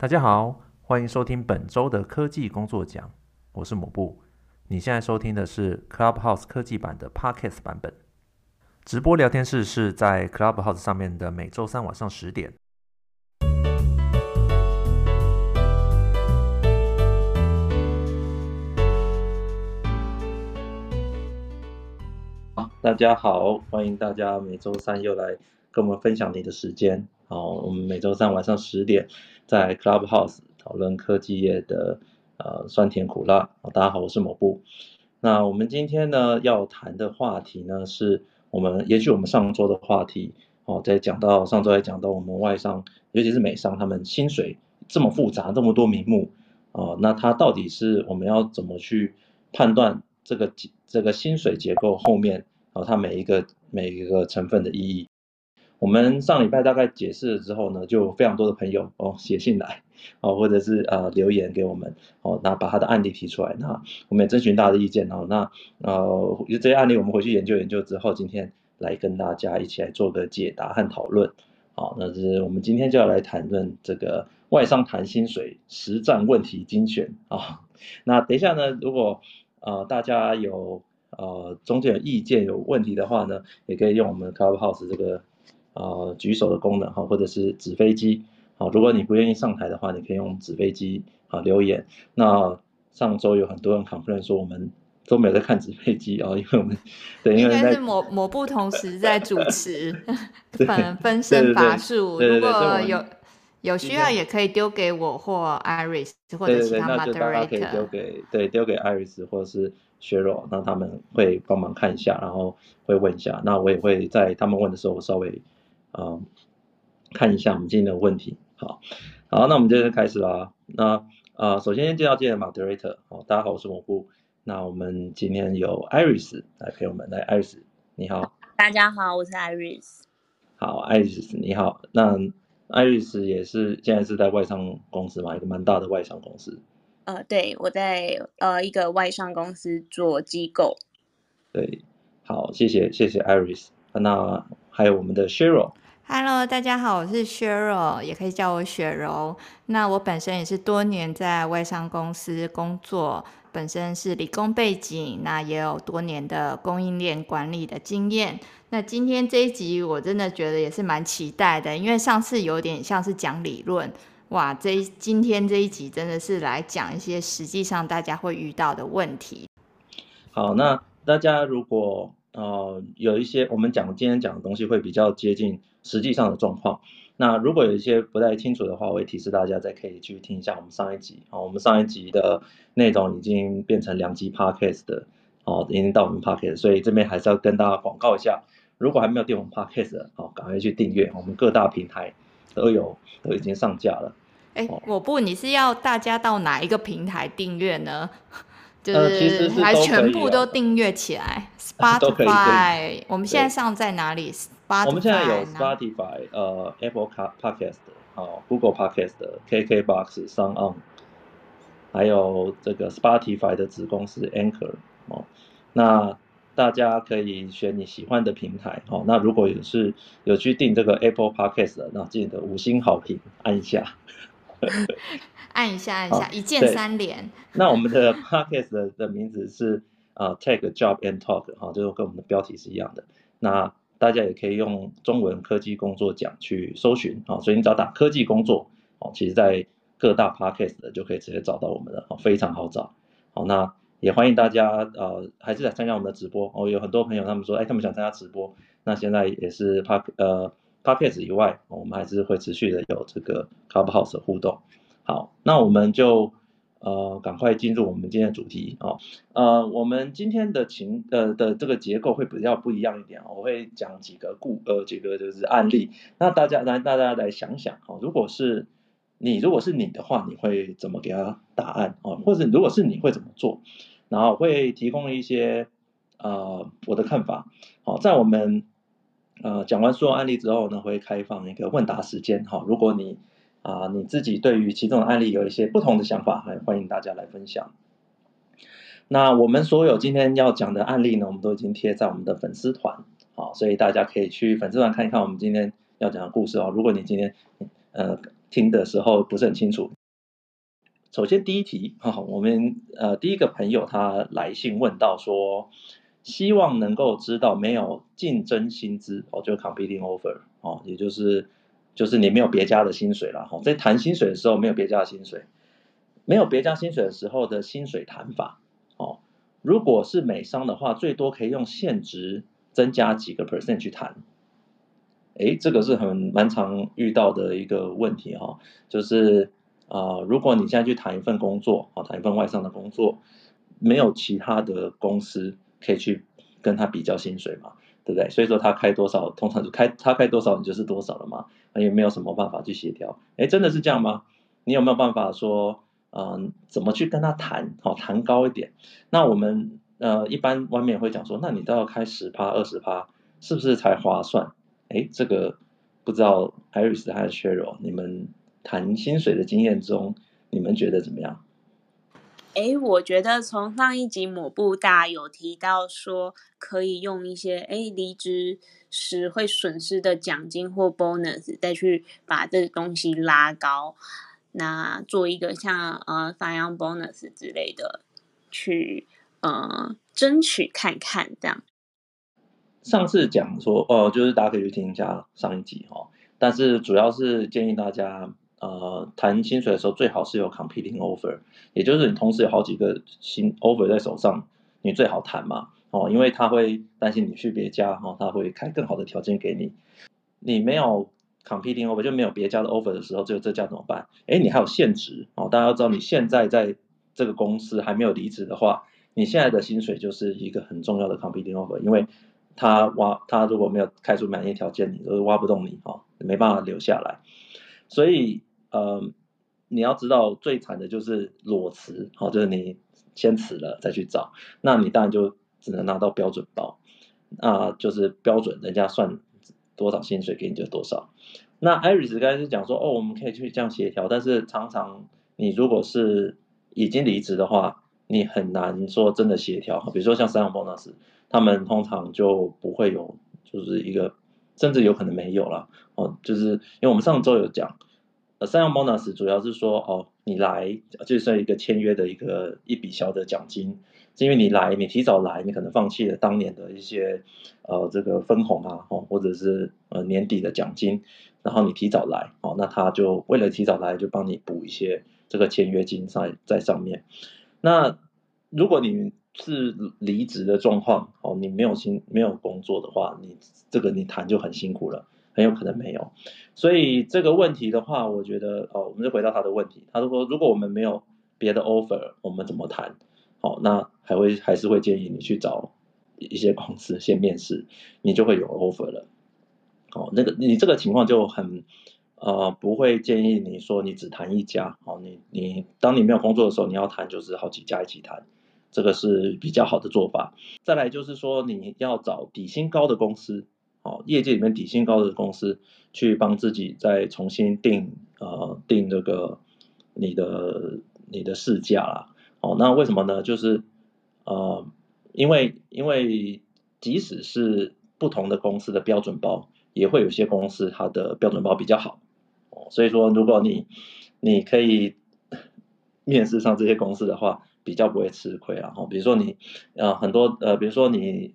大家好，欢迎收听本周的科技工作奖，我是抹布。你现在收听的是 Clubhouse 科技版的 Podcast 版本。直播聊天室是在 Clubhouse 上面的每周三晚上十点。大家好，欢迎大家每周三又来跟我们分享你的时间。好，我们每周三晚上十点在 Clubhouse 讨论科技业的呃酸甜苦辣。大家好，我是某布。那我们今天呢要谈的话题呢，是我们延续我们上周的话题哦，在讲到上周还讲到我们外商，尤其是美商，他们薪水这么复杂，这么多名目哦，那它到底是我们要怎么去判断这个这个薪水结构后面哦，它每一个每一个成分的意义？我们上礼拜大概解释了之后呢，就非常多的朋友哦写信来哦，或者是呃留言给我们哦，那把他的案例提出来，那我们也征询大家的意见哦，那呃这些案例我们回去研究研究之后，今天来跟大家一起来做个解答和讨论。好，那是我们今天就要来谈论这个外商谈薪水实战问题精选啊。那等一下呢，如果呃大家有呃中间有意见有问题的话呢，也可以用我们 Clubhouse 这个。呃，举手的功能哈，或者是纸飞机，好，如果你不愿意上台的话，你可以用纸飞机啊留言。那上周有很多人 complain 说我们都没有在看纸飞机啊，因为我们 对，因为应该是抹抹布同时在主持，分分身乏术。如果有有需要，也可以丢给我或 Iris 或者其他 moderator。对对对，那就可以丢给对丢给 Iris 或者是。削弱，那他们会帮忙看一下，然后会问一下，那我也会在他们问的时候稍微，嗯，看一下我们今天的问题。好，好，那我们接着开始啦。那呃，首先介绍今天的 moderator，好，大家好，我是蘑菇。那我们今天有 Iris 来陪我们，来，Iris，你好。大家好，我是 Iris。好，Iris，你好。那 Iris 也是现在是在外商公司嘛，一个蛮大的外商公司。呃，对，我在呃一个外商公司做机构。对，好，谢谢谢谢 Iris。那还有我们的 Cheryl。Hello，大家好，我是 Cheryl，也可以叫我雪柔。那我本身也是多年在外商公司工作，本身是理工背景，那也有多年的供应链管理的经验。那今天这一集我真的觉得也是蛮期待的，因为上次有点像是讲理论。哇，这今天这一集真的是来讲一些实际上大家会遇到的问题。好，那大家如果呃有一些我们讲今天讲的东西会比较接近实际上的状况，那如果有一些不太清楚的话，我会提示大家再可以去听一下我们上一集。好，我们上一集的内容已经变成两集 podcast 的，哦，已经到我们 podcast，所以这边还是要跟大家广告一下，如果还没有订我们 podcast 的，好，赶快去订阅我们各大平台。都有，都已经上架了。哎、欸，抹布，你是要大家到哪一个平台订阅呢？就是还全部都订阅起来？Spotify，我们现在上在哪里？Spotify，我们现在有 Spotify，呃，Apple Podcast，好，Google Podcast，KKBox，SoundOn，还有这个 Spotify 的子公司 Anchor，哦，那。大家可以选你喜欢的平台，好，那如果有是有去订这个 Apple Podcast 的，那记得五星好评按一下，按一下按一下，一键三连。那我们的 Podcast 的的名字是啊、uh,，Tech Job and Talk，哈，就是跟我们的标题是一样的。那大家也可以用中文科技工作奖去搜寻，啊，所以你只要打科技工作，哦，其实在各大 Podcast 的就可以直接找到我们了，哦，非常好找，好，那。也欢迎大家，呃，还是来参加我们的直播。哦，有很多朋友他们说，哎，他们想参加直播。那现在也是 Park 呃 Podcast 以外，我们还是会持续的有这个 Clubhouse 的互动。好，那我们就呃赶快进入我们今天的主题啊、哦。呃，我们今天的情呃的这个结构会比较不一样一点。我会讲几个故呃几个就是案例。那大家来大家来想想啊、哦，如果是。你如果是你的话，你会怎么给他答案啊？或者如果是你会怎么做？然后会提供一些呃我的看法。好，在我们呃讲完所有案例之后呢，会开放一个问答时间。好，如果你啊、你自己对于其中的案例有一些不同的想法，还欢迎大家来分享。那我们所有今天要讲的案例呢，我们都已经贴在我们的粉丝团。好，所以大家可以去粉丝团看一看我们今天要讲的故事哦。如果你今天呃。听的时候不是很清楚。首先第一题，哈，我们呃第一个朋友他来信问到说，希望能够知道没有竞争薪资哦，就 competing offer 哦，也就是就是你没有别家的薪水了哈，在谈薪水的时候没有别家的薪水，没有别家薪水的时候的薪水谈法哦，如果是美商的话，最多可以用现值增加几个 percent 去谈。哎，这个是很蛮常遇到的一个问题哈，就是啊、呃，如果你现在去谈一份工作，啊，谈一份外商的工作，没有其他的公司可以去跟他比较薪水嘛，对不对？所以说他开多少，通常就开他开多少，你就是多少了嘛，也没有什么办法去协调。哎，真的是这样吗？你有没有办法说，嗯、怎么去跟他谈，好，谈高一点？那我们呃，一般外面会讲说，那你都要开十趴、二十趴，是不是才划算？哎，这个不知道 Iris 和 Cheryl，你们谈薪水的经验中，你们觉得怎么样？哎，我觉得从上一集抹布大有提到说，可以用一些哎离职时会损失的奖金或 bonus，再去把这个东西拉高，那做一个像呃 s i n bonus 之类的，去呃争取看看这样。上次讲说哦，就是大家可以去听一下上一集哦。但是主要是建议大家呃谈薪水的时候，最好是有 competing offer，也就是你同时有好几个新 offer 在手上，你最好谈嘛哦，因为他会担心你去别家哦，他会开更好的条件给你。你没有 competing offer 就没有别家的 offer 的时候，只有这家怎么办？哎，你还有现职哦，大家要知道你现在在这个公司还没有离职的话，你现在的薪水就是一个很重要的 competing offer，因为。他挖他如果没有开出满意条件，你都挖不动你哦，没办法留下来。所以呃，你要知道最惨的就是裸辞，好，就是你先辞了再去找，那你当然就只能拿到标准包，那就是标准，人家算多少薪水给你就多少。那 Iris 刚才是讲说哦，我们可以去这样协调，但是常常你如果是已经离职的话，你很难说真的协调。比如说像三 bonus。他们通常就不会有，就是一个，甚至有可能没有了哦。就是因为我们上周有讲，呃，sign-on bonus 主要是说哦，你来就是一个签约的一个一笔小的奖金，是因为你来，你提早来，你可能放弃了当年的一些呃这个分红啊，哦，或者是呃年底的奖金，然后你提早来，哦，那他就为了提早来，就帮你补一些这个签约金在在上面。那如果你是离职的状况，哦，你没有薪没有工作的话，你这个你谈就很辛苦了，很有可能没有。所以这个问题的话，我觉得哦，我们就回到他的问题。他说，如果我们没有别的 offer，我们怎么谈？哦，那还会还是会建议你去找一些公司先面试，你就会有 offer 了。哦，那个你这个情况就很呃，不会建议你说你只谈一家。哦，你你当你没有工作的时候，你要谈就是好几家一起谈。这个是比较好的做法。再来就是说，你要找底薪高的公司，哦，业界里面底薪高的公司，去帮自己再重新定呃定那个你的你的市价啦。哦，那为什么呢？就是呃，因为因为即使是不同的公司的标准包，也会有些公司它的标准包比较好。哦，所以说如果你你可以面试上这些公司的话。比较不会吃亏啊，哦，比如说你，呃，很多，呃，比如说你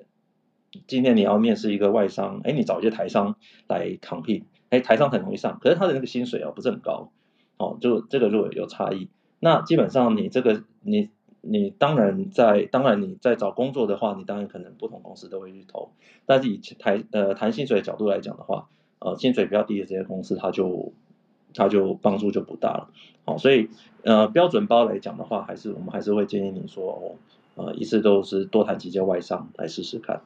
今天你要面试一个外商，哎，你找一些台商来 compete，哎，台商很容易上，可是他的那个薪水啊不是很高，哦，就这个如果有差异，那基本上你这个你你当然在当然你在找工作的话，你当然可能不同公司都会去投，但是以台呃谈薪水的角度来讲的话，呃，薪水比较低的这些公司，它就它就帮助就不大了，好，所以。呃，标准包来讲的话，还是我们还是会建议你说，哦，呃，一次都是多谈几家外商来试试看。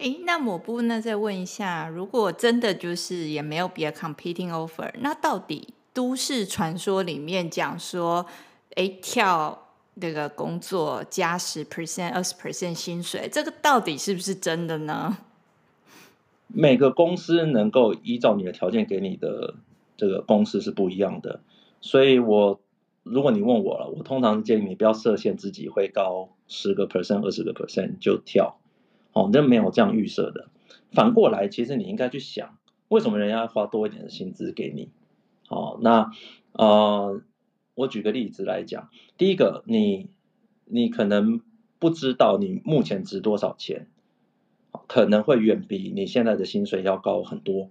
哎，那抹布呢？再问一下，如果真的就是也没有别的 competing offer，那到底都市传说里面讲说，哎，跳这个工作加十 percent、二十 percent 薪水，这个到底是不是真的呢？每个公司能够依照你的条件给你的这个公司是不一样的，所以我。如果你问我了，我通常建议你不要设限自己会高十个 percent、二十个 percent 就跳，哦，那没有这样预设的。反过来，其实你应该去想，为什么人家要花多一点的薪资给你？好，那呃，我举个例子来讲，第一个，你你可能不知道你目前值多少钱，可能会远比你现在的薪水要高很多。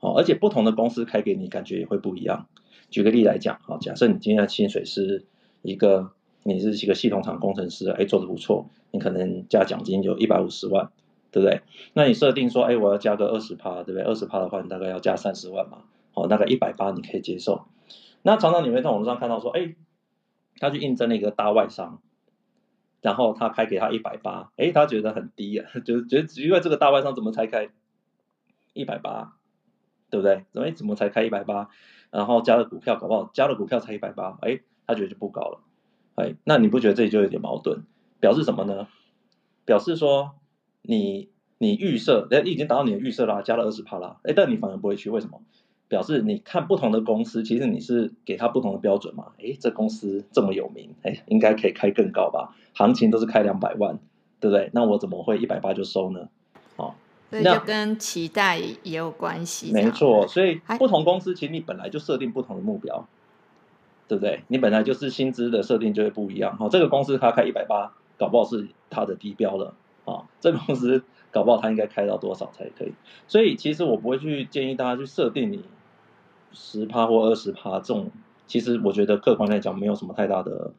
哦，而且不同的公司开给你感觉也会不一样。举个例来讲，好，假设你今天的薪水是一个，你是一个系统厂工程师，哎，做的不错，你可能加奖金有一百五十万，对不对？那你设定说，哎，我要加个二十趴，对不对？二十趴的话，你大概要加三十万嘛，好，大概一百八你可以接受。那常常你会在网络上看到说，哎，他去应征了一个大外商，然后他开给他一百八，哎，他觉得很低啊，就是觉得因为这个大外商怎么才开一百八？对不对？怎么怎么才开一百八？然后加了股票，搞不好加了股票才一百八，哎，他觉得就不高了，哎，那你不觉得这里就有点矛盾？表示什么呢？表示说你你预设，哎，你已经达到你的预设啦，加了二十帕啦，哎，但你反而不会去，为什么？表示你看不同的公司，其实你是给他不同的标准嘛？哎，这公司这么有名，哎，应该可以开更高吧？行情都是开两百万，对不对？那我怎么会一百八就收呢？哦。所以就跟期待也有关系。没错，所以不同公司其实你本来就设定不同的目标，对不对？你本来就是薪资的设定就会不一样。哈，这个公司它开一百八，搞不好是它的低标了。啊，这公司搞不好它应该开到多少才可以？所以其实我不会去建议大家去设定你十趴或二十趴这种，其实我觉得客观来讲没有什么太大的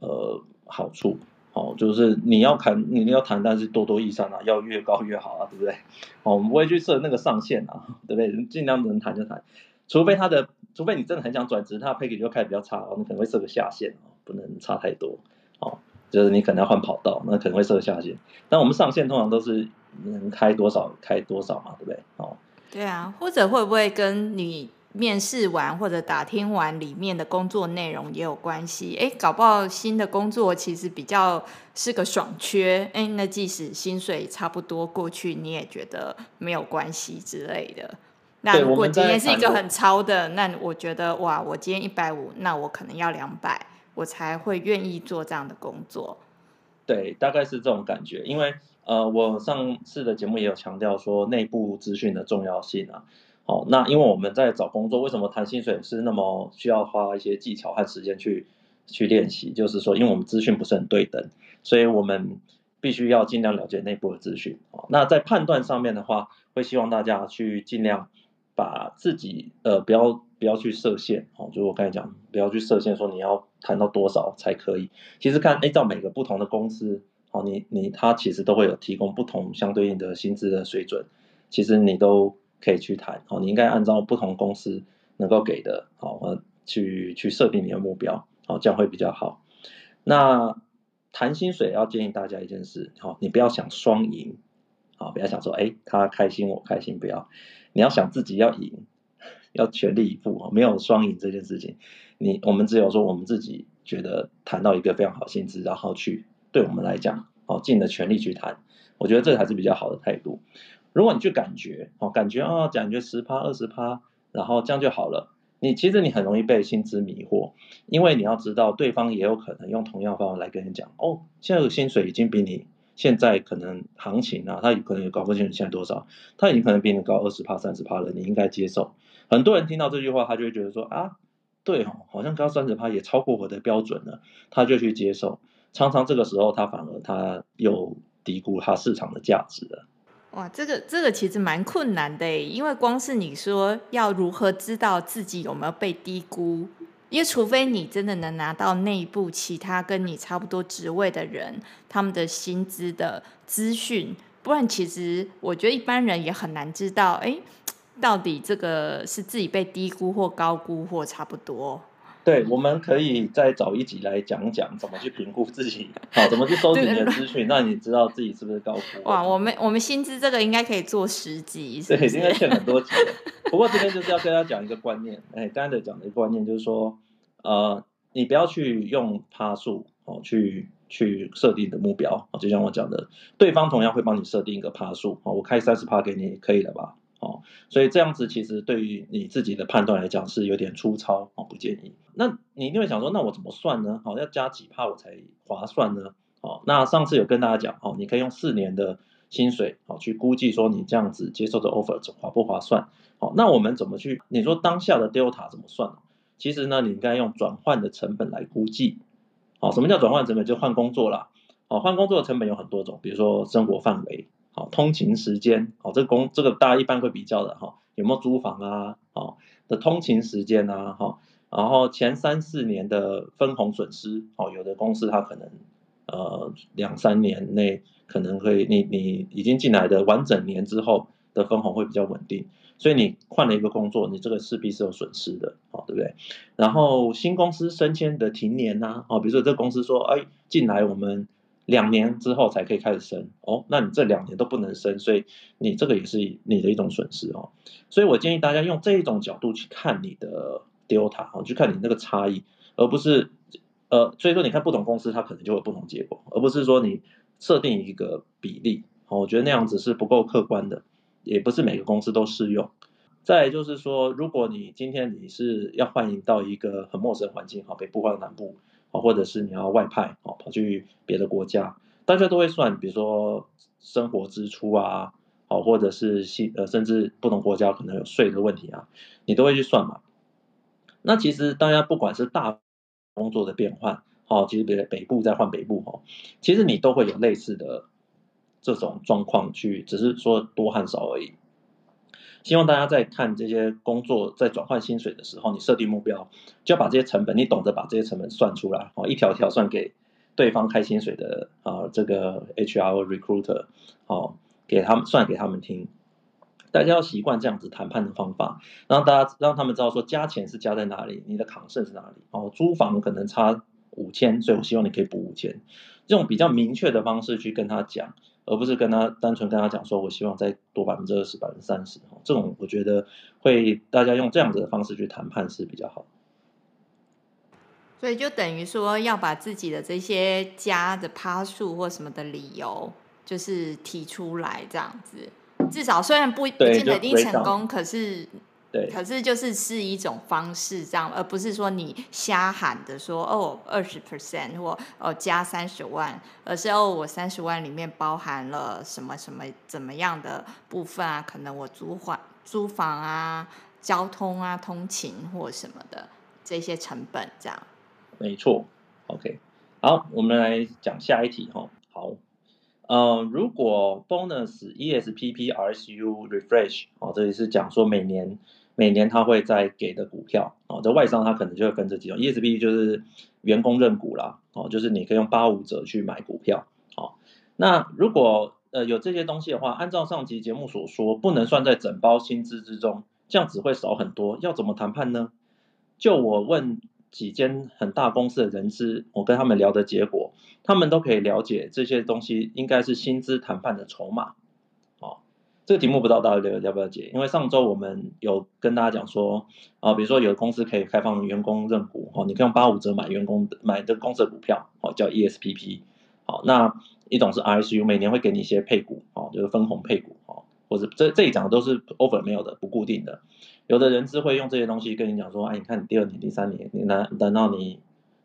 呃好处。哦，就是你要谈，你要谈，但是多多益善啊，要越高越好啊，对不对？哦，我们不会去设那个上限啊，对不对？尽量能谈就谈，除非他的，除非你真的很想转职，他的配给就开始比较差哦，你可能会设个下限哦，不能差太多哦，就是你可能要换跑道，那可能会设个下限。但我们上限通常都是能开多少开多少嘛，对不对？哦，对啊，或者会不会跟你？面试完或者打听完里面的工作内容也有关系，哎，搞不好新的工作其实比较是个爽缺，哎，那即使薪水差不多，过去你也觉得没有关系之类的。那如果今天是一个很超的，那我觉得哇，我今天一百五，那我可能要两百，我才会愿意做这样的工作。对，大概是这种感觉，因为呃，我上次的节目也有强调说内部资讯的重要性啊。哦，那因为我们在找工作，为什么谈薪水是那么需要花一些技巧和时间去去练习？就是说，因为我们资讯不是很对等，所以我们必须要尽量了解内部的资讯。哦，那在判断上面的话，会希望大家去尽量把自己呃不要不要去设限。哦，就我刚才讲，不要去设限，说你要谈到多少才可以。其实看按照每个不同的公司，哦，你你他其实都会有提供不同相对应的薪资的水准，其实你都。可以去谈，好，你应该按照不同公司能够给的，好，呃，去去设定你的目标，好，这样会比较好。那谈薪水要建议大家一件事，好，你不要想双赢，好，不要想说，哎，他开心我开心，不要，你要想自己要赢，要全力以赴，没有双赢这件事情。你我们只有说我们自己觉得谈到一个非常好薪资，然后去对我们来讲，哦，尽了全力去谈，我觉得这才是比较好的态度。如果你去感觉哦，感觉啊，感觉十趴二十趴，然后这样就好了。你其实你很容易被薪资迷惑，因为你要知道，对方也有可能用同样方法来跟你讲哦，现在的薪水已经比你现在可能行情啊，他有可能也搞不清楚现在多少，他已经可能比你高二十趴三十趴了，你应该接受。很多人听到这句话，他就会觉得说啊，对哦，好像高三十趴也超过我的标准了，他就去接受。常常这个时候，他反而他又低估他市场的价值了。哇，这个这个其实蛮困难的，因为光是你说要如何知道自己有没有被低估，因为除非你真的能拿到内部其他跟你差不多职位的人他们的薪资的资讯，不然其实我觉得一般人也很难知道，哎，到底这个是自己被低估或高估或差不多。对，我们可以再找一集来讲讲怎么去评估自己，好，怎么去收集你的资讯，让你知道自己是不是高估。哇，我们我们薪资这个应该可以做十集，对，应该欠很多集。不过这边就是要跟大家讲一个观念，哎，刚才讲的一个观念就是说，呃，你不要去用趴数哦，去去设定的目标，就像我讲的，对方同样会帮你设定一个趴数，哦，我开三十趴给你，可以了吧？哦，所以这样子其实对于你自己的判断来讲是有点粗糙哦，不建议。那你一定会想说，那我怎么算呢？好，要加几趴我才划算呢？哦，那上次有跟大家讲哦，你可以用四年的薪水，好去估计说你这样子接受的 offer 划不划算？好，那我们怎么去？你说当下的 delta 怎么算？其实呢，你应该用转换的成本来估计。好，什么叫转换成本？就换工作啦。好，换工作的成本有很多种，比如说生活范围，好，通勤时间，哦，这个工这个大家一般会比较的哈，有没有租房啊？哦，的通勤时间啊，哈，然后前三四年的分红损失，哦，有的公司它可能呃两三年内可能会，你你已经进来的完整年之后的分红会比较稳定，所以你换了一个工作，你这个势必是有损失的，好，对不对？然后新公司升迁的停年呐，哦，比如说这公司说，哎，进来我们。两年之后才可以开始升哦，那你这两年都不能升，所以你这个也是你的一种损失哦。所以我建议大家用这一种角度去看你的 delta 哦，去看你那个差异，而不是呃，所以说你看不同公司它可能就会不同结果，而不是说你设定一个比例哦，我觉得那样子是不够客观的，也不是每个公司都适用。再就是说，如果你今天你是要换移到一个很陌生的环境，好，北部或者南部。哦，或者是你要外派哦，跑去别的国家，大家都会算，比如说生活支出啊，哦，或者是呃，甚至不同国家可能有税的问题啊，你都会去算嘛。那其实大家不管是大工作的变换，哦，其实北北部再换北部哦，其实你都会有类似的这种状况去，只是说多和少而已。希望大家在看这些工作在转换薪水的时候，你设定目标，就要把这些成本，你懂得把这些成本算出来，哦，一条条算给对方开薪水的啊，这个 HR recruiter，哦，给他们算给他们听。大家要习惯这样子谈判的方法，让大家让他们知道说加钱是加在哪里，你的 concern 是哪里。哦，租房可能差五千，所以我希望你可以补五千，这种比较明确的方式去跟他讲。而不是跟他单纯跟他讲说，我希望再多百分之二十、百分之三十，这种我觉得会大家用这样子的方式去谈判是比较好。所以就等于说要把自己的这些加的趴数或什么的理由，就是提出来这样子，至少虽然不不见得一定成功，可是。对，可是就是是一种方式，这样，而不是说你瞎喊的说哦二十 percent 或哦加三十万，而是哦我三十万里面包含了什么什么怎么样的部分啊？可能我租房租房啊、交通啊、通勤或什么的这些成本，这样。没错，OK，好，我们来讲下一题哈。好，呃，如果 bonus ESPP RSU refresh 哦，这里是讲说每年。每年他会再给的股票哦，这外商他可能就会分这几种，ESB 就是员工认股啦，哦，就是你可以用八五折去买股票，哦，那如果呃有这些东西的话，按照上集节目所说，不能算在整包薪资之中，这样只会少很多，要怎么谈判呢？就我问几间很大公司的人资，我跟他们聊的结果，他们都可以了解这些东西应该是薪资谈判的筹码。这个题目不知道大家要不要解？因为上周我们有跟大家讲说，啊，比如说有的公司可以开放员工认股，哦，你可以用八五折买员工的买的公司的股票，哦，叫 ESPP，好，那一种是 RSU，每年会给你一些配股，哦，就是分红配股，哦，或者这这一讲都是 over 没有的，不固定的。有的人是会用这些东西跟你讲说，哎，你看你第二年、第三年，你难等到你。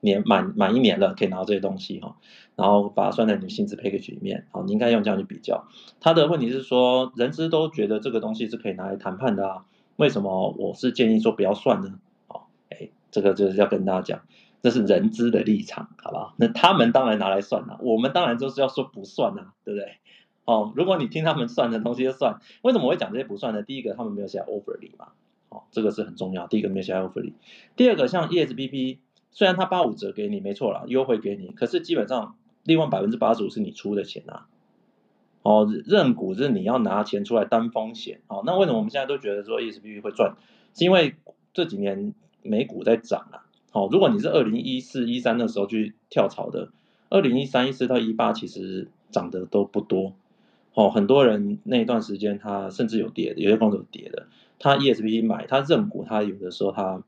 年满满一年了，可以拿到这些东西哈，然后把它算在你的薪资 package 里面，好，你应该用这样去比较。他的问题是说，人资都觉得这个东西是可以拿来谈判的啊，为什么我是建议说不要算呢？好，哎，这个就是要跟大家讲，这是人资的立场，好不好？那他们当然拿来算了，我们当然就是要说不算啊，对不对？哦，如果你听他们算的东西就算，为什么我会讲这些不算呢？第一个，他们没有写 offer 里嘛，好，这个是很重要。第一个没有写 offer 里，第二个像 ESPP。虽然他八五折给你没错啦，优惠给你，可是基本上另外百分之八十五是你出的钱啊。哦，认股是你要拿钱出来担风险。哦，那为什么我们现在都觉得说 ESPP 会赚？是因为这几年美股在涨啊。哦，如果你是二零一四一三的时候去跳槽的，二零一三一四到一八其实涨得都不多。哦，很多人那一段时间他甚至有跌的，有些公司有跌的。他 ESPP 买，他认股，他有的时候他。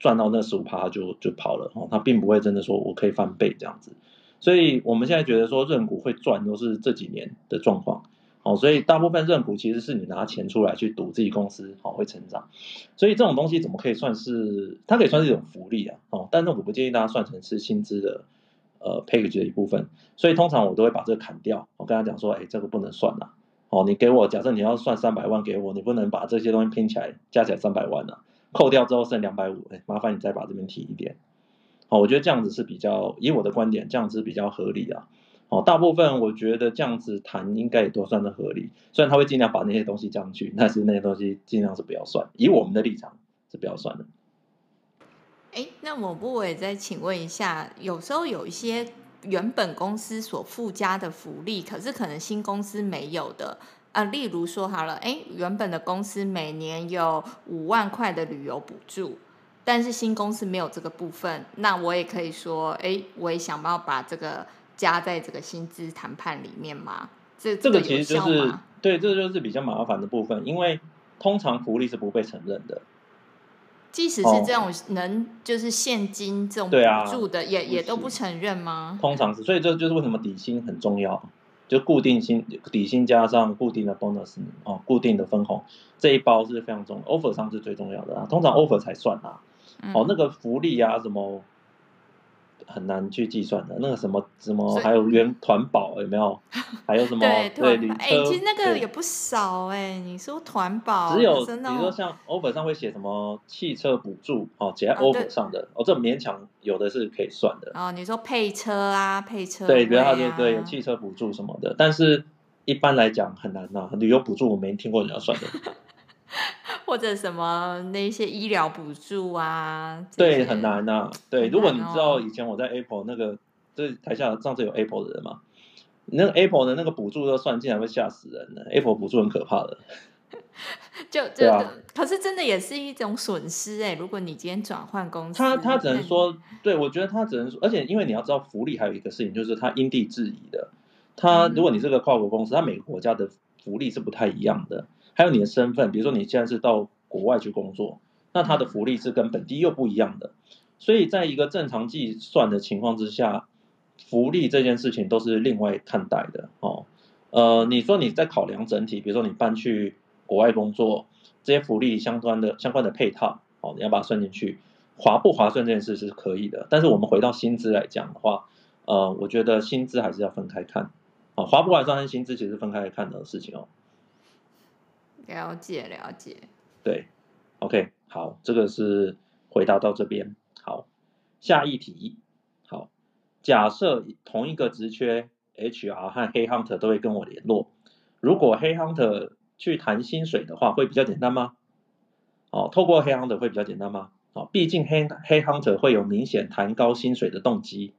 赚到那十五趴就就跑了哦，他并不会真的说我可以翻倍这样子，所以我们现在觉得说认股会赚都是这几年的状况，哦，所以大部分认股其实是你拿钱出来去赌自己公司哦会成长，所以这种东西怎么可以算是它可以算是一种福利啊，哦，但是我不建议大家算成是薪资的呃 package 的一部分，所以通常我都会把这个砍掉。我跟他讲说，哎，这个不能算了。哦，你给我，假设你要算三百万给我，你不能把这些东西拼起来加起来三百万了，扣掉之后剩两百五，哎，麻烦你再把这边提一点。哦，我觉得这样子是比较，以我的观点，这样子比较合理啊。哦，大部分我觉得这样子谈应该也都算得合理，虽然他会尽量把那些东西降去，但是那些东西尽量是不要算，以我们的立场是不要算的。哎，那我不我也再请问一下，有时候有一些。原本公司所附加的福利，可是可能新公司没有的啊。例如说好了，哎，原本的公司每年有五万块的旅游补助，但是新公司没有这个部分，那我也可以说，哎，我也想要把这个加在这个薪资谈判里面嘛。这这个其实就是对，这个就是比较麻烦的部分，因为通常福利是不被承认的。即使是这种能就是现金这种补助的，也也都不承认吗？通常是，所以这就是为什么底薪很重要，就固定薪底薪加上固定的 bonus 哦，固定的分红这一包是非常重要，offer 上是最重要的啊，通常 offer 才算啊，哦，那个福利啊什么。很难去计算的，那个什么什么，还有原团保有没有？还有什么？对对，哎、欸，其实那个也不少哎、欸。你说团保，只有比如说像 offer 上会写什么汽车补助哦，写在 offer 上的、啊、哦，这勉强有的是可以算的。哦，你说配车啊，配车、啊、对，比如他就对有汽车补助什么的，但是一般来讲很难呐、啊，旅游补助我没听过人家算的。或者什么那些医疗补助啊？对，很难呐、啊。对、哦，如果你知道以前我在 Apple 那个，这台下上次有 Apple 的人嘛，那个 Apple 的那个补助都算进来会吓死人的。Apple 补助很可怕的。就就、啊，可是真的也是一种损失哎。如果你今天转换公司，他他只能说，对我觉得他只能说，而且因为你要知道福利还有一个事情，就是他因地制宜的。他如果你这个跨国公司，他每个国家的福利是不太一样的。还有你的身份，比如说你现在是到国外去工作，那他的福利是跟本地又不一样的，所以在一个正常计算的情况之下，福利这件事情都是另外看待的哦。呃，你说你在考量整体，比如说你搬去国外工作，这些福利相关的相关的配套，哦，你要把它算进去，划不划算这件事是可以的。但是我们回到薪资来讲的话，呃，我觉得薪资还是要分开看，啊，划不划算跟薪资其实分开来看的事情哦。了解了解，对，OK，好，这个是回答到这边。好，下一题，好，假设同一个职缺，HR 和 Headhunter 都会跟我联络，如果 Headhunter 去谈薪水的话，会比较简单吗？哦，透过 Headhunter 会比较简单吗？哦，毕竟 Head Headhunter 会有明显谈高薪水的动机。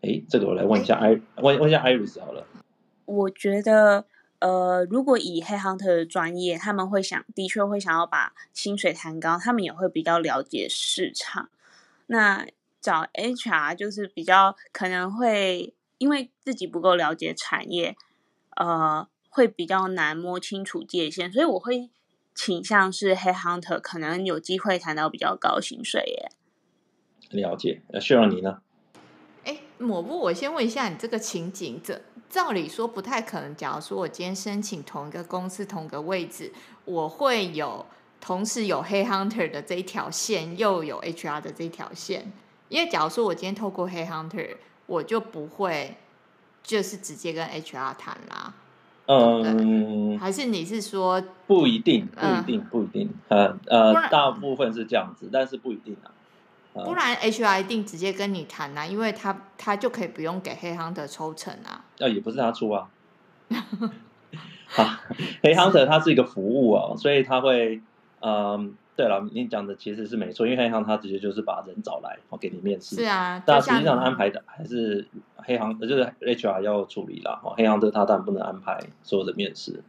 哎，这个我来问一下 I，问问一下 Iris 好了。我觉得。呃，如果以 Headhunter 的专业，他们会想，的确会想要把薪水谈高，他们也会比较了解市场。那找 HR 就是比较可能会因为自己不够了解产业，呃，会比较难摸清楚界限，所以我会倾向是 Headhunter 可能有机会谈到比较高薪水耶。了解，那需要你呢？哎，抹布，我先问一下，你这个情景这。照理说不太可能。假如说我今天申请同一个公司同一个位置，我会有同时有 Headhunter 的这一条线，又有 HR 的这一条线。因为假如说我今天透过 Headhunter，我就不会就是直接跟 HR 谈啦。嗯，还是你是说不一定，不一定，不一定。呃呃，大部分是这样子，但是不一定啊。不然 HR 一定直接跟你谈啊，因为他他就可以不用给 Headhunter 抽成啊。那、啊、也不是他出啊。啊，Headhunter 它是一个服务哦，所以他会，嗯，对了，你讲的其实是没错，因为 Headhunter 他直接就是把人找来，我给你面试。是啊，但实际上安排的还是 Headhunter，就是 HR 要处理啦。哦，Headhunter 他当然不能安排所有的面试。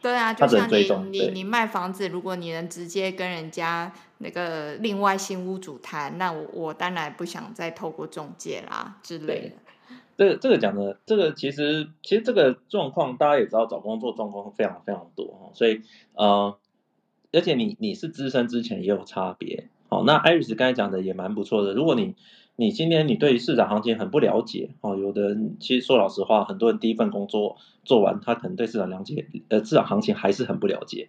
对啊，就像你你你卖房子，如果你能直接跟人家那个另外新屋主谈，那我我当然不想再透过中介啦之类的。这个这个讲的这个其实其实这个状况大家也知道，找工作状况非常非常多，所以呃，而且你你是资深之前也有差别。好，那 Iris 刚才讲的也蛮不错的，如果你。你今天你对市场行情很不了解哦，有的人其实说老实话，很多人第一份工作做完，他可能对市场了解，呃，市场行情还是很不了解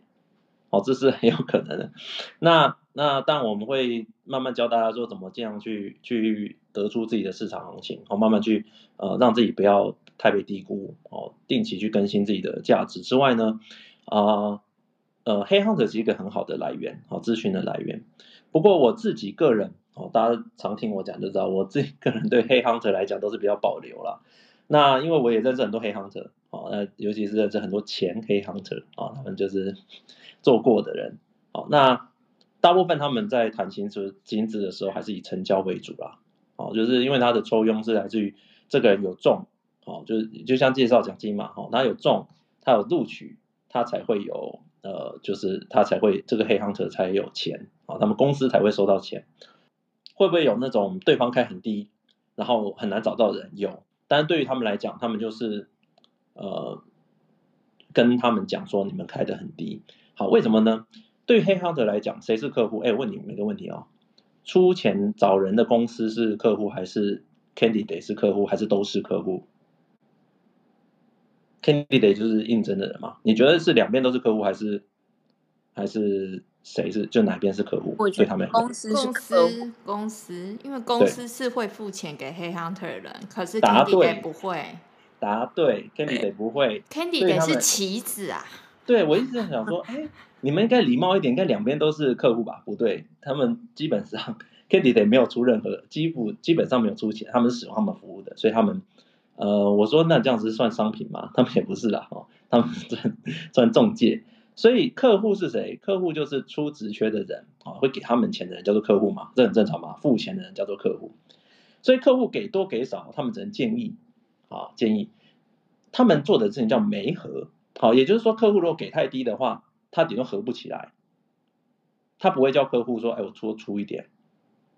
哦，这是很有可能的。那那但我们会慢慢教大家说怎么这样去去得出自己的市场行情，哦，慢慢去呃让自己不要太被低估哦，定期去更新自己的价值之外呢，啊呃，黑 hunter 是一个很好的来源，哦，资讯的来源。不过我自己个人哦，大家常听我讲就知道，我自己个人对黑 hunter 来讲都是比较保留啦。那因为我也认识很多黑 hunter，哦，那尤其是认识很多前黑 hunter 啊，他们就是做过的人，哦，那大部分他们在谈薪资薪资的时候，还是以成交为主啦，哦，就是因为他的抽佣是来自于这个人有中，哦，就是就像介绍奖金嘛，哦，他有中，他有录取，他才会有。呃，就是他才会这个黑 hunter 才有钱啊，他们公司才会收到钱。会不会有那种对方开很低，然后很难找到人？有，但是对于他们来讲，他们就是呃跟他们讲说你们开的很低。好，为什么呢？对黑 hunter 来讲，谁是客户？哎，问你们一个问题哦，出钱找人的公司是客户，还是 candidate 是客户，还是都是客户？Candidate 就是应征的人嘛？你觉得是两边都是客户，还是还是谁是就哪边是客户？我觉得他们公司是客户，公司，因为公司是会付钱给黑 hunter 的人，可是 Candidate 不会。答对，Candidate 不会。Candidate 是棋子啊。对，我一直在想说，哎，你们应该礼貌一点，应该两边都是客户吧？不对，他们基本上 Candidate 没有出任何，基本基本上没有出钱，他们是使用他们服务的，所以他们。呃，我说那这样子算商品吗？他们也不是啦，哦，他们算 算中介。所以客户是谁？客户就是出职缺的人啊，会给他们钱的人叫做客户嘛，这很正常嘛。付钱的人叫做客户。所以客户给多给少，他们只能建议啊，建议他们做的事情叫媒合。好，也就是说，客户如果给太低的话，他顶多合不起来，他不会叫客户说，哎，我出出一点，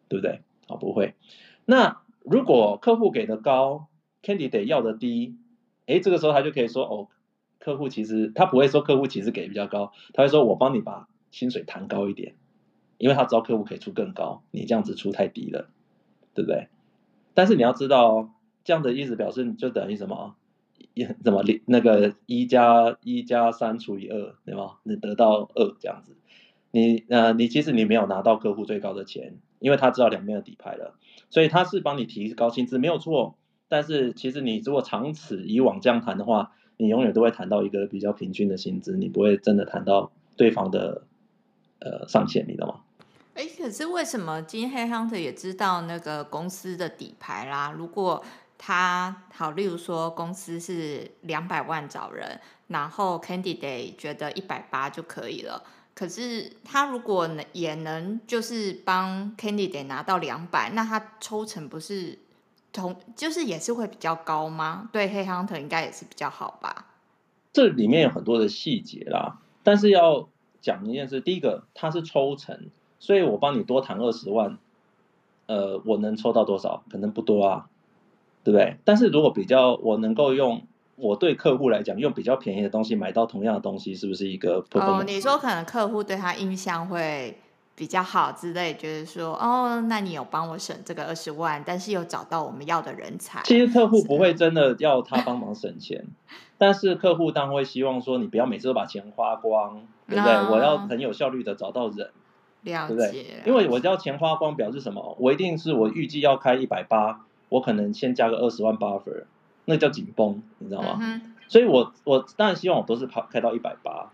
对不对？啊，不会。那如果客户给的高，Candy 得要的低，哎，这个时候他就可以说，哦，客户其实他不会说客户其实给比较高，他会说我帮你把薪水谈高一点，因为他知道客户可以出更高，你这样子出太低了，对不对？但是你要知道，这样的意思表示就等于什么？一怎么那个一加一加三除以二，对吗？你得到二这样子，你呃你其实你没有拿到客户最高的钱，因为他知道两边的底牌了，所以他是帮你提高薪资没有错。但是其实你如果长此以往这样谈的话，你永远都会谈到一个比较平均的薪资，你不会真的谈到对方的呃上限，你知道吗？哎，可是为什么今天黑 hunter 也知道那个公司的底牌啦？如果他好，例如说公司是两百万找人，然后 candidate 觉得一百八就可以了，可是他如果也能就是帮 candidate 拿到两百，那他抽成不是？同就是也是会比较高吗？对黑 hunter 应该也是比较好吧。这里面有很多的细节啦，但是要讲一件事，第一个它是抽成，所以我帮你多谈二十万，呃，我能抽到多少？可能不多啊，对不对？但是如果比较，我能够用我对客户来讲，用比较便宜的东西买到同样的东西，是不是一个？哦，你说可能客户对他印象会。比较好之类，觉得说，哦，那你有帮我省这个二十万，但是有找到我们要的人才。其实客户不会真的要他帮忙省钱，但是客户当然会希望说，你不要每次都把钱花光，对不对？哦、我要很有效率的找到人，了解，对不对？因为我要钱花光，表示什么？我一定是我预计要开一百八，我可能先加个二十万 buffer，那叫紧绷，你知道吗？嗯、所以我我当然希望我都是开开到一百八，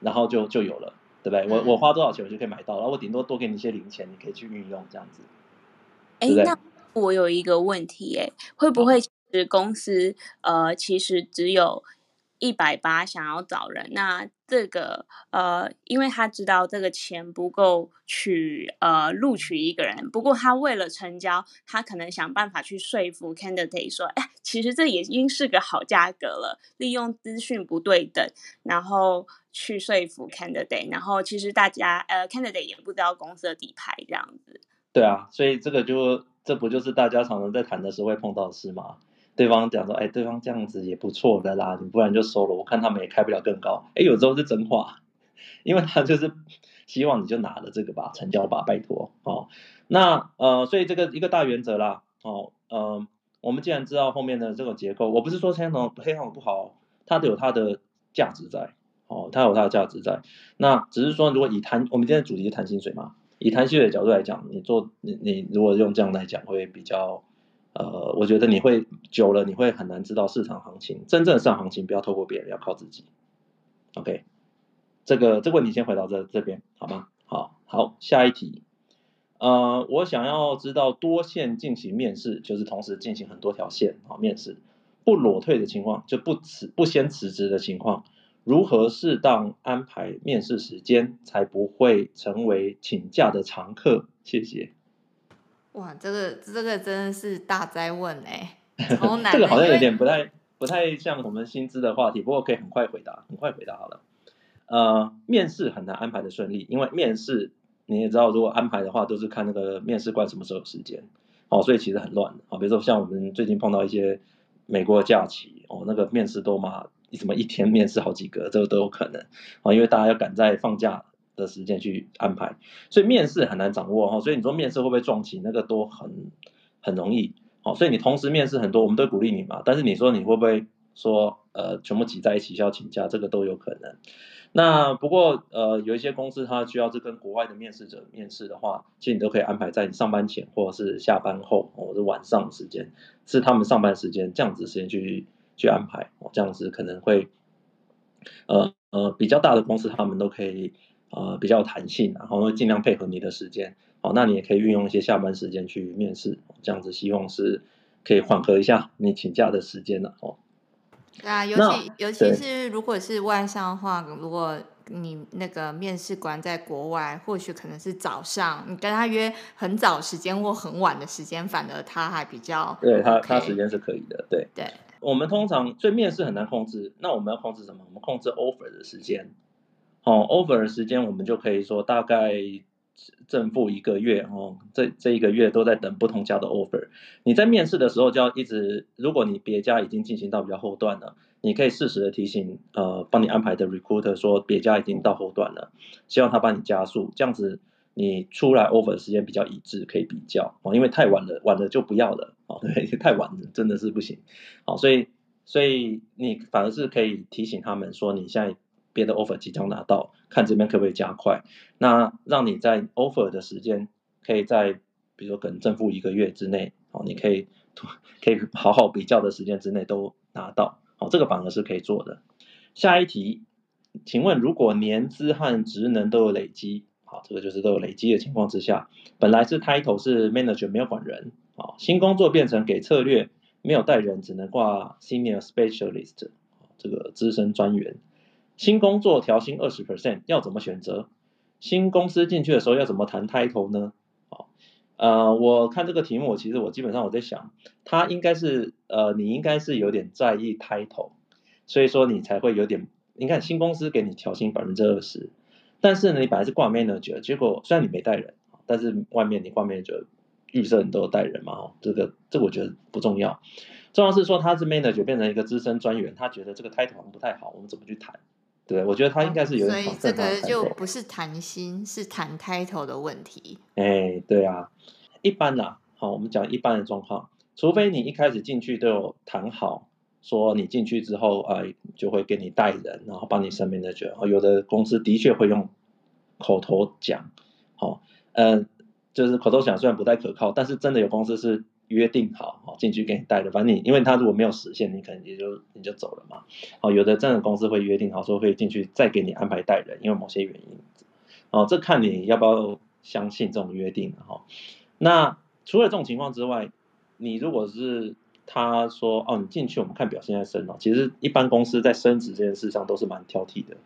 然后就就有了。对不对？我我花多少钱我就可以买到，然后我顶多多给你一些零钱，你可以去运用这样子。哎，那我有一个问题，哎，会不会其实公司呃其实只有一百八想要找人？那这个呃，因为他知道这个钱不够去呃录取一个人，不过他为了成交，他可能想办法去说服 candidate 说，哎，其实这已经是个好价格了，利用资讯不对等，然后。去说服 candidate，然后其实大家呃 candidate 也不知道公司的底牌这样子。对啊，所以这个就这不就是大家常常在谈的时候会碰到的事吗？对方讲说，哎，对方这样子也不错的啦，你不然就收了，我看他们也开不了更高。哎，有时候是真话，因为他就是希望你就拿了这个吧，成交吧，拜托哦。那呃，所以这个一个大原则啦，哦，呃，我们既然知道后面的这个结构，我不是说黑行黑 hunter 不好，它都有它的价值在。哦，它有它的价值在。那只是说，如果以谈，我们今天主题是谈薪水嘛，以谈薪水的角度来讲，你做你你如果用这样来讲，会比较呃，我觉得你会久了，你会很难知道市场行情，真正的市场行情不要透过别人，要靠自己。OK，这个这个问题先回到这这边好吗？好，好，下一题。呃，我想要知道多线进行面试，就是同时进行很多条线啊面试，不裸退的情况，就不辞不先辞职的情况，如何适当安排面试时间，才不会成为请假的常客？谢谢。哇，这个这个真的是大灾问哎，超难。这个好像有点不太不太像我们薪资的话题，不过可以很快回答，很快回答好了。呃，面试很难安排的顺利，因为面试。你也知道，如果安排的话，都是看那个面试官什么时候有时间，哦，所以其实很乱的啊。比如说像我们最近碰到一些美国的假期，哦，那个面试都嘛，什么一天面试好几个，这个都有可能啊，因为大家要赶在放假的时间去安排，所以面试很难掌握哈。所以你说面试会不会撞期，那个都很很容易，哦，所以你同时面试很多，我们都鼓励你嘛。但是你说你会不会说呃全部挤在一起需要请假，这个都有可能。那不过呃，有一些公司它需要是跟国外的面试者面试的话，其实你都可以安排在你上班前或者是下班后，或者晚上时间，是他们上班时间这样子时间去去安排，哦，这样子可能会呃呃比较大的公司他们都可以呃比较弹性，然后会尽量配合你的时间，哦，那你也可以运用一些下班时间去面试，这样子希望是可以缓和一下你请假的时间的哦。对啊，尤其尤其是如果是外商的话，如果你那个面试官在国外，或许可能是早上，你跟他约很早时间或很晚的时间，反而他还比较、OK、对他他时间是可以的。对对，我们通常所以面试很难控制，那我们要控制什么？我们控制 offer 的时间。哦，offer 的时间我们就可以说大概。正负一个月哦，这这一个月都在等不同家的 offer。你在面试的时候就要一直，如果你别家已经进行到比较后段了，你可以适时的提醒呃，帮你安排的 recruiter 说别家已经到后段了，希望他帮你加速，这样子你出来 offer 的时间比较一致，可以比较哦。因为太晚了，晚了就不要了哦，对，太晚了真的是不行。好，所以所以你反而是可以提醒他们说你现在。别的 offer 即将拿到，看这边可不可以加快？那让你在 offer 的时间可以在，比如说可能正负一个月之内，哦，你可以 可以好好比较的时间之内都拿到，哦，这个反而是可以做的。下一题，请问如果年资和职能都有累积，好，这个就是都有累积的情况之下，本来是 title 是 manager 没有管人，啊，新工作变成给策略没有带人，只能挂 senior specialist，这个资深专员。新工作调薪二十 percent，要怎么选择？新公司进去的时候要怎么谈 title 呢？好，呃，我看这个题目，其实我基本上我在想，他应该是呃，你应该是有点在意 title，所以说你才会有点，你看新公司给你调薪百分之二十，但是呢，你本来是挂 manager，结果虽然你没带人，但是外面你挂 manager，预设你都有带人嘛，哦，这个这个我觉得不重要，重要是说他是 manager 变成一个资深专员，他觉得这个 title 不太好，我们怎么去谈？对，我觉得他应该是有点，所以这个就不是谈心，是谈 title 的问题。哎，对啊，一般啦，好，我们讲一般的状况，除非你一开始进去都有谈好，说你进去之后啊、呃，就会给你带人，然后帮你升 manager。有的公司的确会用口头讲，好，嗯，就是口头讲虽然不太可靠，但是真的有公司是。约定好，好进去给你带的，反正你，因为他如果没有实现，你可能也就你就走了嘛。哦，有的这样的公司会约定好说会进去再给你安排带人，因为某些原因。哦，这看你要不要相信这种约定哈。那除了这种情况之外，你如果是他说哦，你进去我们看表现再升哦，其实一般公司在升职这件事上都是蛮挑剔的。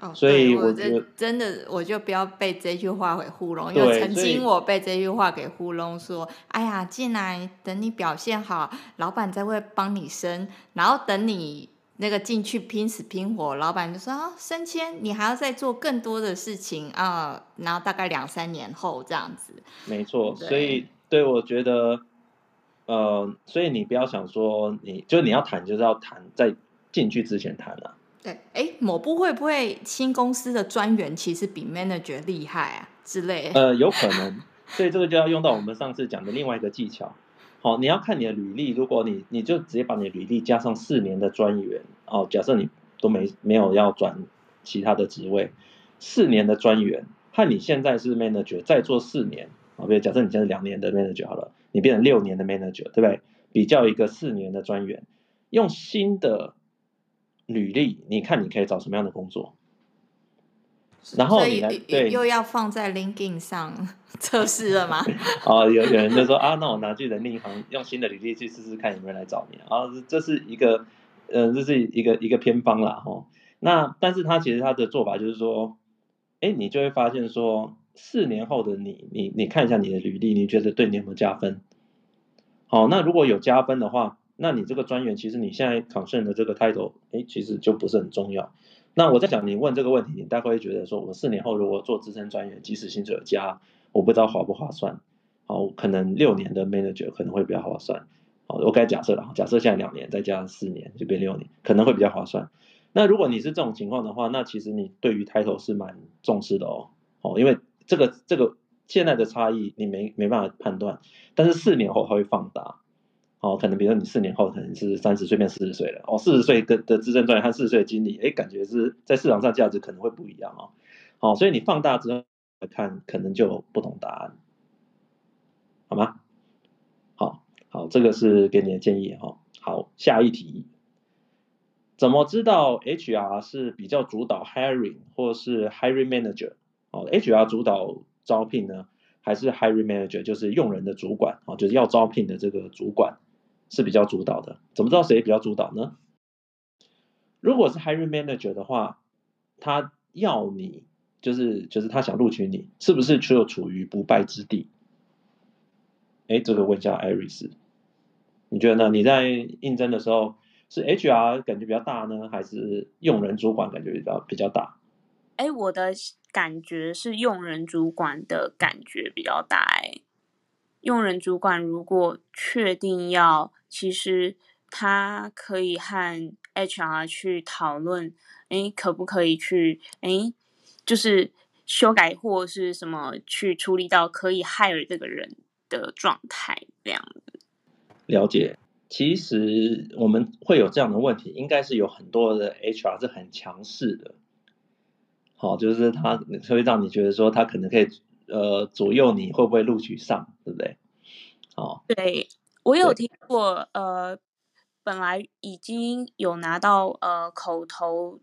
哦，所以我觉得真的，我就不要被这句话给糊弄，因为曾经我被这句话给糊弄，说，哎呀，进来等你表现好，老板才会帮你升，然后等你那个进去拼死拼活，老板就说啊，升迁你还要再做更多的事情啊，然后大概两三年后这样子。没错，所以对我觉得，呃，所以你不要想说你，就你要谈就是要谈在进去之前谈了。对，哎，某部会不会新公司的专员其实比 manager 厉害啊之类？呃，有可能，所以这个就要用到我们上次讲的另外一个技巧。好、你要看你的履历，如果你你就直接把你的履历加上四年的专员，哦，假设你都没没有要转其他的职位，四年的专员和你现在是 manager，再做四年啊，比如假设你现在两年的 manager 好了，你变成六年的 manager，对不对？比较一个四年的专员，用新的履历，你看你可以找什么样的工作？然后你来对又要放在 LinkedIn 上测试了吗？哦，有有人就说啊，那我拿去人力银行用新的履历去试试看有没有人来找你啊，这是一个呃，这是一个一个偏方啦哈。那但是他其实他的做法就是说，哎，你就会发现说，四年后的你，你你看一下你的履历，你觉得对你有没有加分？好，那如果有加分的话，那你这个专员其实你现在考虑的这个 title，哎，其实就不是很重要。那我在想，你问这个问题，你大概会觉得说，我四年后如果做资深专员，即使薪水有加，我不知道划不划算。好，可能六年的 manager 可能会比较划算。好，我该假设了，假设现在两年再加四年就变六年，可能会比较划算。那如果你是这种情况的话，那其实你对于 title 是蛮重视的哦。哦，因为这个这个现在的差异你没没办法判断，但是四年后它会放大。哦，可能比如说你四年后可能是三十岁变四十岁了，哦，四十岁的的资深专员和四十岁的经理，哎，感觉是在市场上价值可能会不一样哦。好，所以你放大之后来看，可能就有不同答案，好吗？好，好，这个是给你的建议哈。好，下一题，怎么知道 HR 是比较主导 hiring 或是 hiring manager？哦，HR 主导招聘呢，还是 hiring manager 就是用人的主管哦，就是要招聘的这个主管。是比较主导的，怎么知道谁比较主导呢？如果是 hiring manager 的话，他要你，就是就是他想录取你，是不是就处于不败之地？哎，这个问一下 Iris，你觉得呢？你在应征的时候是 HR 感觉比较大呢，还是用人主管感觉比较比较大？哎，我的感觉是用人主管的感觉比较大，哎。用人主管如果确定要，其实他可以和 HR 去讨论，诶，可不可以去，诶，就是修改或是什么去处理到可以 hire 这个人的状态这样子。了解，其实我们会有这样的问题，应该是有很多的 HR 是很强势的，好，就是他会让你觉得说他可能可以。呃，左右你会不会录取上，对不对？哦，对，我有听过，呃，本来已经有拿到呃口头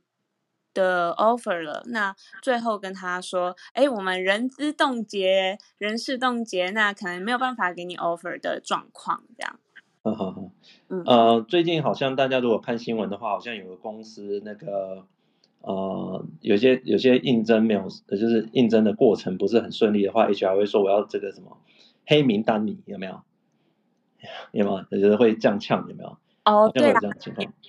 的 offer 了，那最后跟他说，哎，我们人资冻结，人事冻结，那可能没有办法给你 offer 的状况，这样。嗯哼哼，嗯，呃，最近好像大家如果看新闻的话，好像有个公司那个。呃，有些有些应征没有，就是应征的过程不是很顺利的话，HR 会说我要这个什么黑名单你 有没有？有没有？觉得会这样呛有没有？哦，对啊，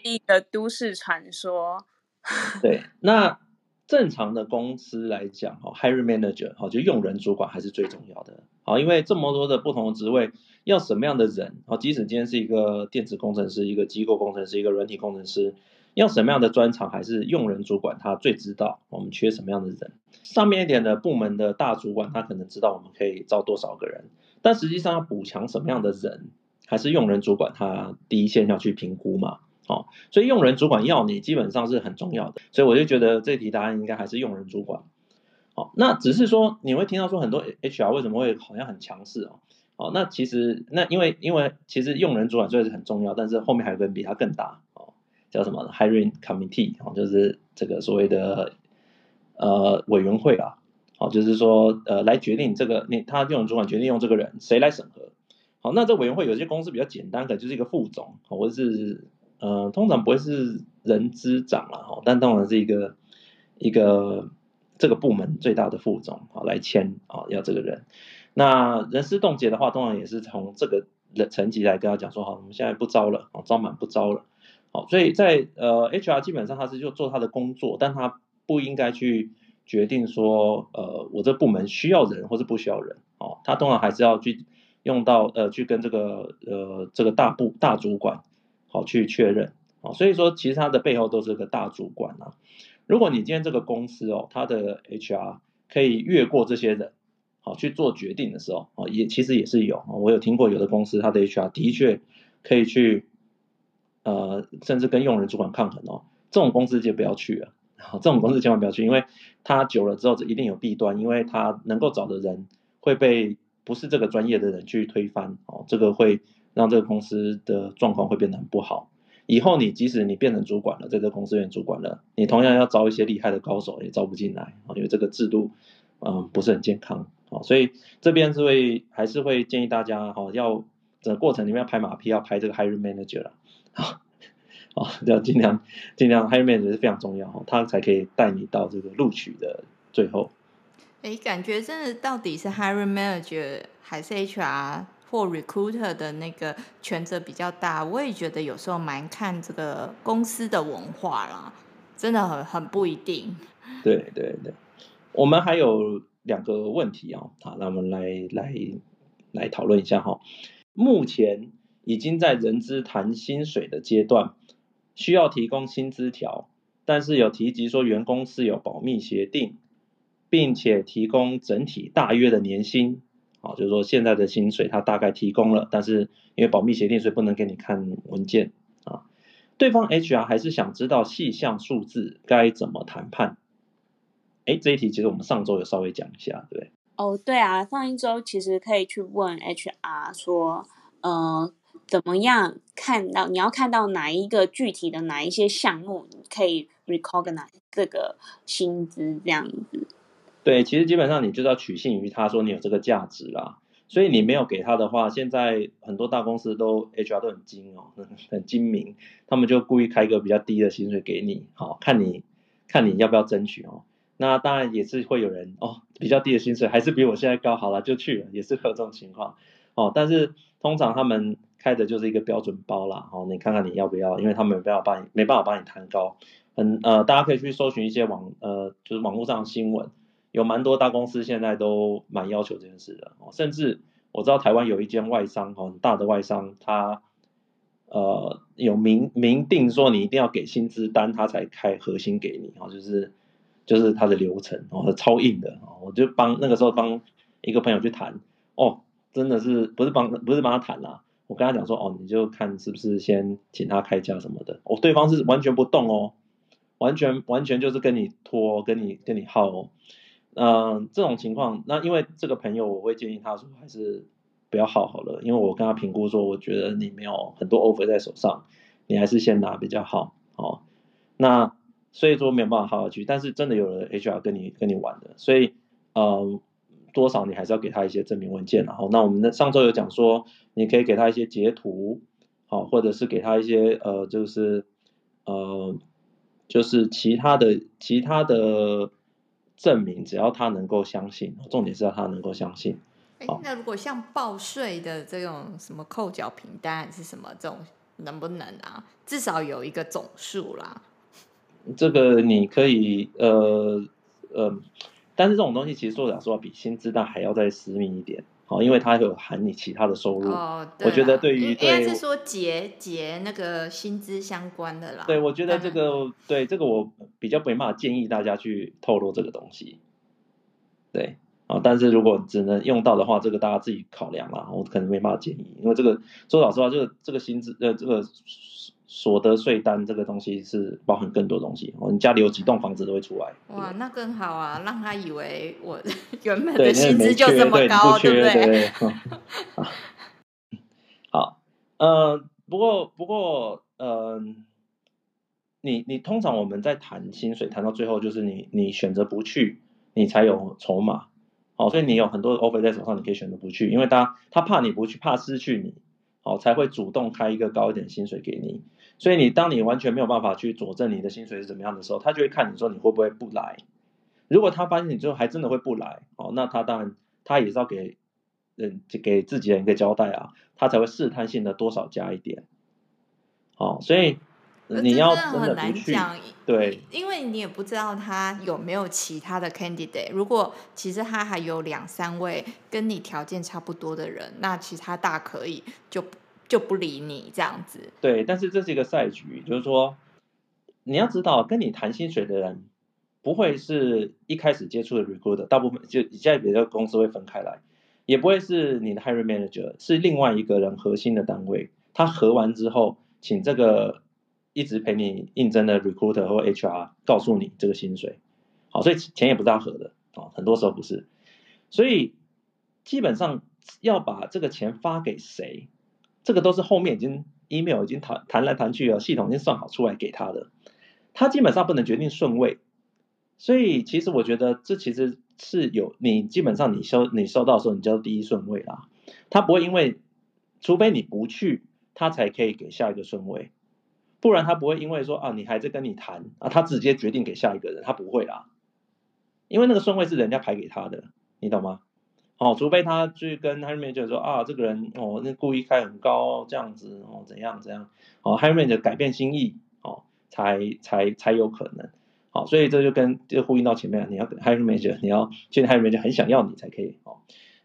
一个都市传说。对，那正常的公司来讲，哈，hiring manager，哈，就用人主管还是最重要的。好，因为这么多的不同的职位，要什么样的人？好，即使今天是一个电子工程师，一个机构工程师，一个软体工程师。要什么样的专长，还是用人主管他最知道我们缺什么样的人。上面一点的部门的大主管，他可能知道我们可以招多少个人，但实际上要补强什么样的人，还是用人主管他第一线要去评估嘛。哦，所以用人主管要你基本上是很重要的。所以我就觉得这题答案应该还是用人主管。哦，那只是说你会听到说很多 HR 为什么会好像很强势哦？哦，那其实那因为因为其实用人主管虽然是很重要，但是后面还有个人比他更大。叫什么 hiring committee 哦，就是这个所谓的呃委员会啊，好，就是说呃来决定这个你他用人主管决定用这个人谁来审核，好，那这委员会有些公司比较简单，可就是一个副总，或者是呃通常不会是人资长啊，哈，但通常是一个一个这个部门最大的副总啊来签啊要这个人，那人事冻结的话，通常也是从这个的层级来跟他讲说，好，我们现在不招了，哦，招满不招了。好，所以在呃，HR 基本上他是就做他的工作，但他不应该去决定说，呃，我这部门需要人或是不需要人。哦，他通常还是要去用到呃，去跟这个呃这个大部大主管好去确认。哦，所以说其实他的背后都是个大主管啊。如果你今天这个公司哦，他的 HR 可以越过这些人，好去做决定的时候，哦，也其实也是有，我有听过有的公司他的 HR 的确可以去。呃，甚至跟用人主管抗衡哦，这种公司就不要去了，这种公司千万不要去，因为它久了之后一定有弊端，因为它能够找的人会被不是这个专业的人去推翻哦，这个会让这个公司的状况会变得很不好。以后你即使你变成主管了，在这公司变主管了，你同样要招一些厉害的高手也招不进来啊，因为这个制度嗯不是很健康啊，所以这边是会还是会建议大家哈，要整个过程里面要拍马屁，要拍这个 hiring manager 了啊。啊，要尽量尽量，hiring manager 是非常重要哈，他才可以带你到这个录取的最后。哎，感觉真的到底是 hiring manager 还是 HR 或 recruiter 的那个权责比较大？我也觉得有时候蛮看这个公司的文化啦，真的很很不一定。对对对，我们还有两个问题哦，好，那我们来来来讨论一下哈。目前已经在人资谈薪水的阶段。需要提供薪资条，但是有提及说员工是有保密协定，并且提供整体大约的年薪，啊，就是说现在的薪水他大概提供了，但是因为保密协定，所以不能给你看文件啊。对方 HR 还是想知道细项数字该怎么谈判？哎，这一题其实我们上周有稍微讲一下，对不对？哦，对啊，上一周其实可以去问 HR 说，呃。怎么样看到？你要看到哪一个具体的哪一些项目，你可以 recognize 这个薪资这样子？对，其实基本上你就是要取信于他说你有这个价值啦。所以你没有给他的话，现在很多大公司都 HR 都很精哦，很精明，他们就故意开一个比较低的薪水给你，好，看你看你要不要争取哦。那当然也是会有人哦，比较低的薪水还是比我现在高，好了就去了，也是会有这种情况哦。但是通常他们。开的就是一个标准包啦，哦，你看看你要不要，因为他们没办法帮你，没办法帮你谈高，很呃，大家可以去搜寻一些网呃，就是网络上的新闻，有蛮多大公司现在都蛮要求这件事的，哦，甚至我知道台湾有一间外商，哦，很大的外商，他呃有明明定说你一定要给薪资单，他才开核心给你，哦，就是就是他的流程，哦，超硬的，哦，我就帮那个时候帮一个朋友去谈，哦，真的是不是帮不是帮他谈啦。我跟他讲说，哦，你就看是不是先请他开价什么的。哦，对方是完全不动哦，完全完全就是跟你拖，跟你跟你耗哦。嗯、呃，这种情况，那因为这个朋友，我会建议他说，还是不要耗好了，因为我跟他评估说，我觉得你没有很多 offer 在手上，你还是先拿比较好。哦，那所以说没有办法耗下去，但是真的有了 HR 跟你跟你玩的，所以嗯。呃多少你还是要给他一些证明文件，然后那我们的上周有讲说，你可以给他一些截图，好，或者是给他一些呃，就是呃，就是其他的其他的证明，只要他能够相信，重点是要他能够相信。哎，那如果像报税的这种什么扣缴凭单是什么这种，能不能啊？至少有一个总数啦。这个你可以呃呃。但是这种东西其实说老实话，比薪资单还要再私密一点，好，因为它有含你其他的收入。哦，对。我觉得对于对，应该是说结结那个薪资相关的啦。对，我觉得这个对这个我比较没办法建议大家去透露这个东西。对，啊，但是如果只能用到的话，这个大家自己考量啦，我可能没办法建议，因为这个说老实话，这个这个薪资呃这个。所得税单这个东西是包含更多东西，我们家里有几栋房子都会出来。哇，那更好啊，让他以为我 原本的薪资就这么高，对，对不对？对 好，呃，不过不过，呃，你你通常我们在谈薪水谈到最后，就是你你选择不去，你才有筹码。好，所以你有很多的 offer 在手上，你可以选择不去，因为他他怕你不去，怕失去你。哦，才会主动开一个高一点薪水给你，所以你当你完全没有办法去佐证你的薪水是怎么样的时候，他就会看你说你会不会不来。如果他发现你之后还真的会不来，哦，那他当然他也是要给嗯给自己人一个交代啊，他才会试探性的多少加一点。哦，所以。你要真的不去，对，因为你也不知道他有没有其他的 candidate。如果其实他还有两三位跟你条件差不多的人，那其实他大可以就就不理你这样子。对，但是这是一个赛局，就是说你要知道，跟你谈薪水的人不会是一开始接触的 recruiter，大部分就现在别的公司会分开来，也不会是你的 hiring manager，是另外一个人核心的单位，他核完之后，请这个。一直陪你应征的 recruiter 或 HR 告诉你这个薪水，好，所以钱也不是他合的啊，很多时候不是，所以基本上要把这个钱发给谁，这个都是后面已经 email 已经谈谈来谈去了，系统已经算好出来给他的，他基本上不能决定顺位，所以其实我觉得这其实是有你基本上你收你收到的时候你就第一顺位啦，他不会因为除非你不去，他才可以给下一个顺位。不然他不会因为说啊，你还在跟你谈啊，他直接决定给下一个人，他不会啦，因为那个顺位是人家排给他的，你懂吗？哦，除非他去跟 hiring manager 说啊，这个人哦，那故意开很高这样子哦，怎样怎样，哦，hiring manager 改变心意哦，才才才有可能，好、所以这就跟就呼应到前面，你要 hiring manager 你要现在 hiring manager 很想要你才可以哦。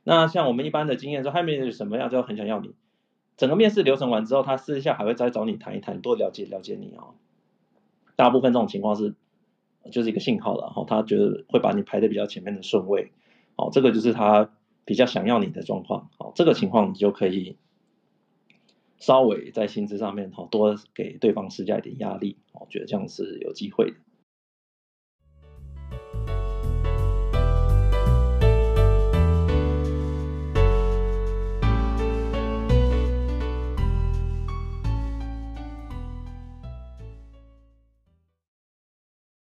那像我们一般的经验说，hiring manager 什么样就很想要你。整个面试流程完之后，他私下还会再找你谈一谈，多了解了解你哦。大部分这种情况是，就是一个信号了，然后他觉得会把你排在比较前面的顺位，哦，这个就是他比较想要你的状况，好，这个情况你就可以稍微在薪资上面，哦，多给对方施加一点压力，我觉得这样是有机会的。